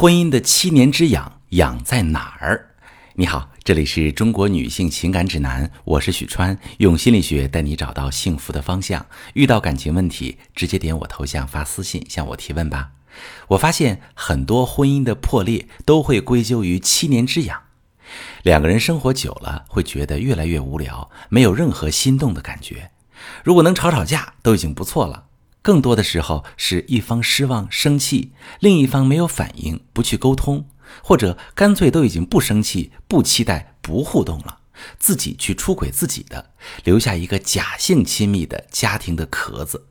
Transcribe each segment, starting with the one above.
婚姻的七年之痒，痒在哪儿？你好，这里是中国女性情感指南，我是许川，用心理学带你找到幸福的方向。遇到感情问题，直接点我头像发私信向我提问吧。我发现很多婚姻的破裂都会归咎于七年之痒。两个人生活久了，会觉得越来越无聊，没有任何心动的感觉。如果能吵吵架，都已经不错了。更多的时候是一方失望、生气，另一方没有反应，不去沟通，或者干脆都已经不生气、不期待、不互动了，自己去出轨自己的，留下一个假性亲密的家庭的壳子。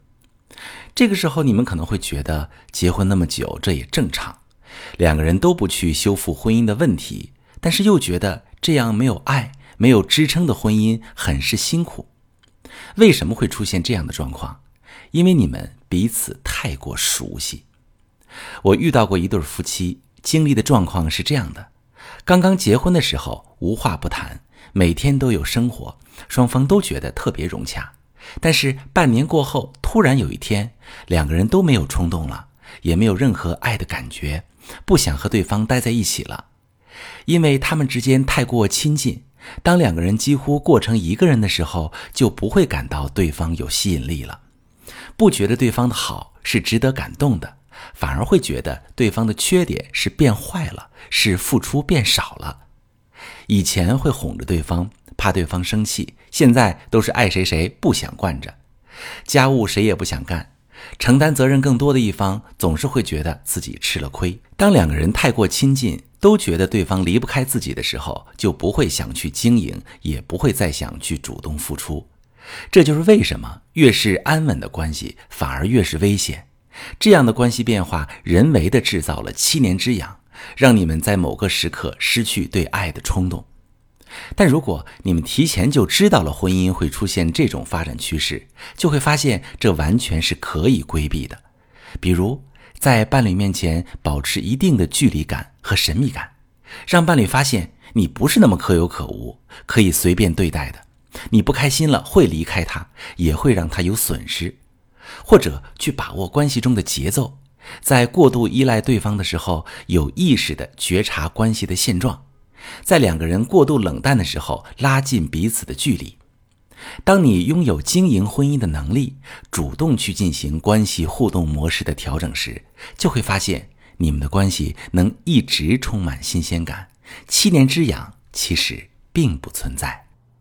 这个时候，你们可能会觉得结婚那么久，这也正常。两个人都不去修复婚姻的问题，但是又觉得这样没有爱、没有支撑的婚姻很是辛苦。为什么会出现这样的状况？因为你们彼此太过熟悉。我遇到过一对夫妻，经历的状况是这样的：刚刚结婚的时候无话不谈，每天都有生活，双方都觉得特别融洽。但是半年过后，突然有一天，两个人都没有冲动了，也没有任何爱的感觉，不想和对方待在一起了，因为他们之间太过亲近。当两个人几乎过成一个人的时候，就不会感到对方有吸引力了。不觉得对方的好是值得感动的，反而会觉得对方的缺点是变坏了，是付出变少了。以前会哄着对方，怕对方生气，现在都是爱谁谁不想惯着，家务谁也不想干，承担责任更多的一方总是会觉得自己吃了亏。当两个人太过亲近，都觉得对方离不开自己的时候，就不会想去经营，也不会再想去主动付出。这就是为什么越是安稳的关系，反而越是危险。这样的关系变化，人为的制造了七年之痒，让你们在某个时刻失去对爱的冲动。但如果你们提前就知道了婚姻会出现这种发展趋势，就会发现这完全是可以规避的。比如，在伴侣面前保持一定的距离感和神秘感，让伴侣发现你不是那么可有可无，可以随便对待的。你不开心了，会离开他，也会让他有损失，或者去把握关系中的节奏，在过度依赖对方的时候，有意识的觉察关系的现状，在两个人过度冷淡的时候，拉近彼此的距离。当你拥有经营婚姻的能力，主动去进行关系互动模式的调整时，就会发现你们的关系能一直充满新鲜感，七年之痒其实并不存在。